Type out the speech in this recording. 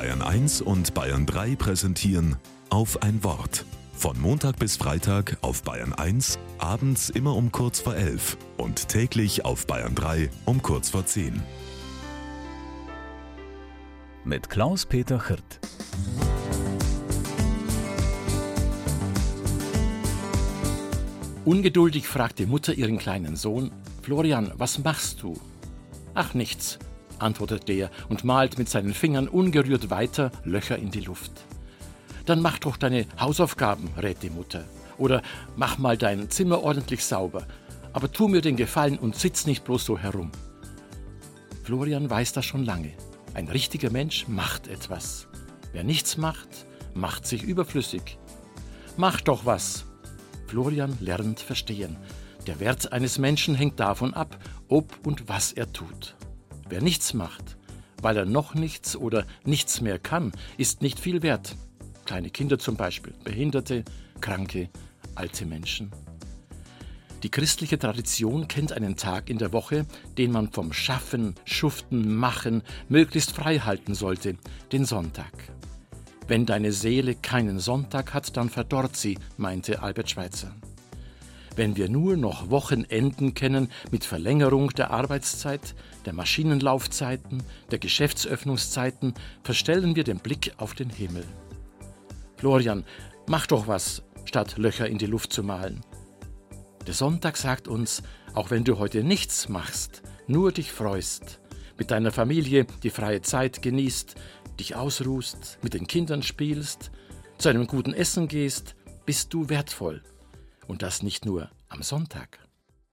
Bayern 1 und Bayern 3 präsentieren auf ein Wort. Von Montag bis Freitag auf Bayern 1, abends immer um kurz vor 11 und täglich auf Bayern 3 um kurz vor 10. Mit Klaus-Peter Hirt. Ungeduldig fragt die Mutter ihren kleinen Sohn: Florian, was machst du? Ach, nichts, antwortet der und malt mit seinen Fingern ungerührt weiter Löcher in die Luft. Dann mach doch deine Hausaufgaben, rät die Mutter. Oder mach mal dein Zimmer ordentlich sauber. Aber tu mir den Gefallen und sitz nicht bloß so herum. Florian weiß das schon lange. Ein richtiger Mensch macht etwas. Wer nichts macht, macht sich überflüssig. Mach doch was. Florian lernt verstehen. Der Wert eines Menschen hängt davon ab, ob und was er tut. Wer nichts macht, weil er noch nichts oder nichts mehr kann, ist nicht viel wert. Kleine Kinder zum Beispiel, Behinderte, Kranke, alte Menschen. Die christliche Tradition kennt einen Tag in der Woche, den man vom Schaffen, Schuften, Machen möglichst frei halten sollte, den Sonntag. Wenn deine Seele keinen Sonntag hat, dann verdorrt sie, meinte Albert Schweitzer. Wenn wir nur noch Wochenenden kennen mit Verlängerung der Arbeitszeit, der Maschinenlaufzeiten, der Geschäftsöffnungszeiten, verstellen wir den Blick auf den Himmel. Florian, mach doch was, statt Löcher in die Luft zu malen. Der Sonntag sagt uns, auch wenn du heute nichts machst, nur dich freust, mit deiner Familie die freie Zeit genießt, dich ausruhst, mit den Kindern spielst, zu einem guten Essen gehst, bist du wertvoll. Und das nicht nur am Sonntag.